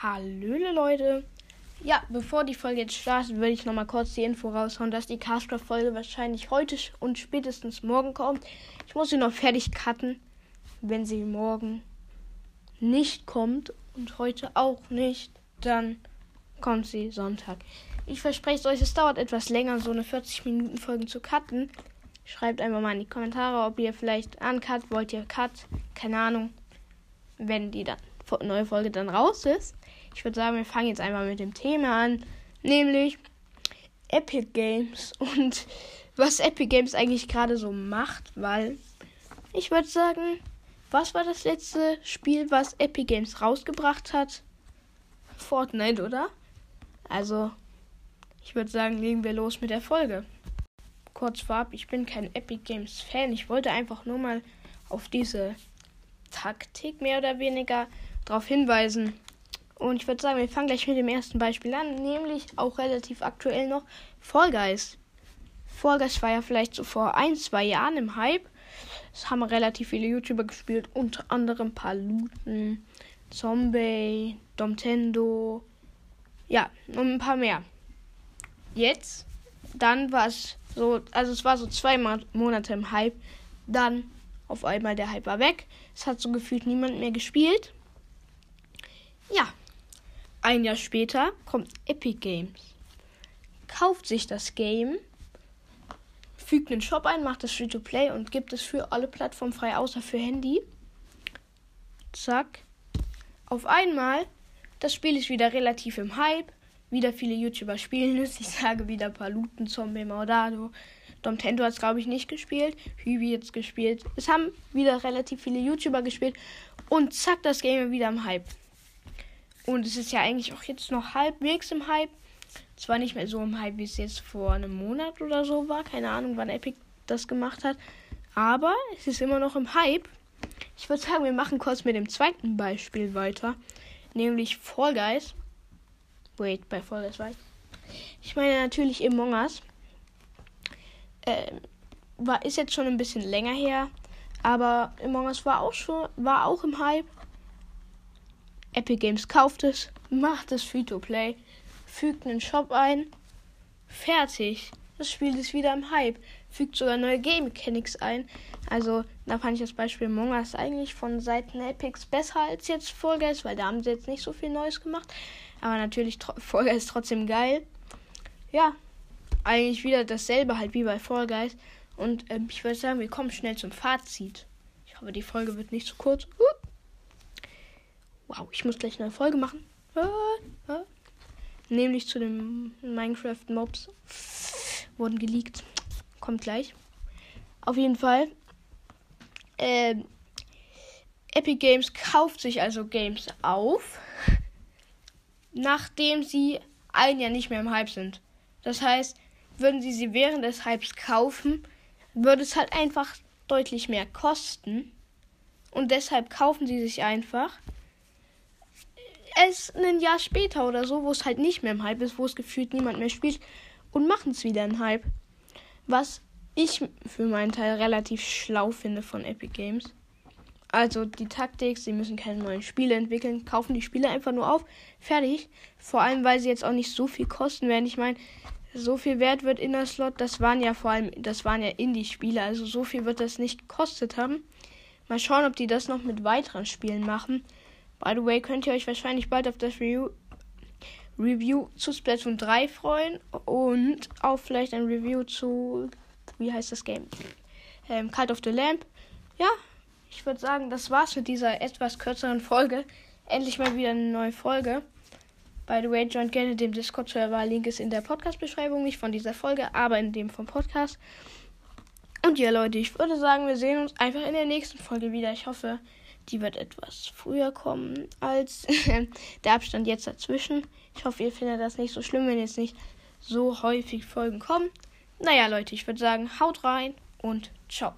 Hallöle Leute. Ja, bevor die Folge jetzt startet, will ich nochmal kurz die Info raushauen, dass die Castcraft-Folge wahrscheinlich heute und spätestens morgen kommt. Ich muss sie noch fertig cutten. Wenn sie morgen nicht kommt und heute auch nicht, dann kommt sie Sonntag. Ich verspreche euch, es dauert etwas länger, so eine 40-Minuten-Folge zu cutten. Schreibt einfach mal in die Kommentare, ob ihr vielleicht uncut, wollt ihr cut, keine Ahnung, wenn die dann neue Folge dann raus ist. Ich würde sagen, wir fangen jetzt einmal mit dem Thema an, nämlich Epic Games und was Epic Games eigentlich gerade so macht, weil ich würde sagen, was war das letzte Spiel, was Epic Games rausgebracht hat? Fortnite, oder? Also, ich würde sagen, legen wir los mit der Folge. Kurz vorab, ich bin kein Epic Games Fan. Ich wollte einfach nur mal auf diese Taktik mehr oder weniger darauf hinweisen. Und ich würde sagen, wir fangen gleich mit dem ersten Beispiel an, nämlich auch relativ aktuell noch Fall Guys. Fall Guys war ja vielleicht so vor ein, zwei Jahren im Hype. Es haben relativ viele YouTuber gespielt, unter anderem Paluten, Zombie, Domtendo, ja, und ein paar mehr. Jetzt, dann war es so, also es war so zwei Monate im Hype, dann auf einmal der Hype war weg. Es hat so gefühlt niemand mehr gespielt. Ja, ein Jahr später kommt Epic Games, kauft sich das Game, fügt einen Shop ein, macht es Free-to-Play und gibt es für alle Plattformen frei, außer für Handy. Zack. Auf einmal, das Spiel ist wieder relativ im Hype. Wieder viele YouTuber spielen es. Ich sage wieder Paluten, Zombie, Maudado. Domtendo hat es, glaube ich, nicht gespielt. Hübi jetzt gespielt. Es haben wieder relativ viele YouTuber gespielt. Und zack, das Game wieder im Hype. Und es ist ja eigentlich auch jetzt noch halbwegs im Hype. Zwar nicht mehr so im Hype, wie es jetzt vor einem Monat oder so war. Keine Ahnung, wann Epic das gemacht hat. Aber es ist immer noch im Hype. Ich würde sagen, wir machen kurz mit dem zweiten Beispiel weiter. Nämlich Fall Guys. Wait, bei Fall Guys war ich. Ich meine natürlich Among Us. Äh, war, ist jetzt schon ein bisschen länger her. Aber Among Us war auch schon, war auch im Hype. Epic Games kauft es, macht es Free-to-Play, fügt einen Shop ein, fertig. Das Spiel ist wieder im Hype, fügt sogar neue Game Mechanics ein. Also, da fand ich das Beispiel Among Us eigentlich von Seiten Epics besser als jetzt Fall Guys, weil da haben sie jetzt nicht so viel Neues gemacht. Aber natürlich, Fall Guys trotzdem geil. Ja, eigentlich wieder dasselbe halt wie bei Fall Guys. Und ähm, ich würde sagen, wir kommen schnell zum Fazit. Ich hoffe, die Folge wird nicht zu so kurz. Uh. Wow, ich muss gleich eine Folge machen. Nämlich zu den Minecraft-Mobs. Wurden geleakt. Kommt gleich. Auf jeden Fall. Äh, Epic Games kauft sich also Games auf, nachdem sie ein Jahr nicht mehr im Hype sind. Das heißt, würden sie sie während des Hypes kaufen, würde es halt einfach deutlich mehr kosten. Und deshalb kaufen sie sich einfach es ein Jahr später oder so, wo es halt nicht mehr im Hype ist, wo es gefühlt niemand mehr spielt und machen es wieder im Hype. Was ich für meinen Teil relativ schlau finde von Epic Games. Also die Taktik, sie müssen keine neuen Spiele entwickeln, kaufen die Spiele einfach nur auf, fertig. Vor allem, weil sie jetzt auch nicht so viel kosten werden. Ich meine, so viel wert wird Inner Slot, das waren ja vor allem, das waren ja Indie-Spiele, also so viel wird das nicht gekostet haben. Mal schauen, ob die das noch mit weiteren Spielen machen. By the way, könnt ihr euch wahrscheinlich bald auf das Review, Review zu Splatoon 3 freuen und auch vielleicht ein Review zu, wie heißt das Game? Ähm, Cult of the Lamp. Ja, ich würde sagen, das war's mit dieser etwas kürzeren Folge. Endlich mal wieder eine neue Folge. By the way, joint gerne dem Discord-Server. Link ist in der Podcast-Beschreibung, nicht von dieser Folge, aber in dem vom Podcast. Und ja, Leute, ich würde sagen, wir sehen uns einfach in der nächsten Folge wieder. Ich hoffe, die wird etwas früher kommen als der Abstand jetzt dazwischen. Ich hoffe, ihr findet das nicht so schlimm, wenn jetzt nicht so häufig Folgen kommen. Naja, Leute, ich würde sagen, haut rein und ciao.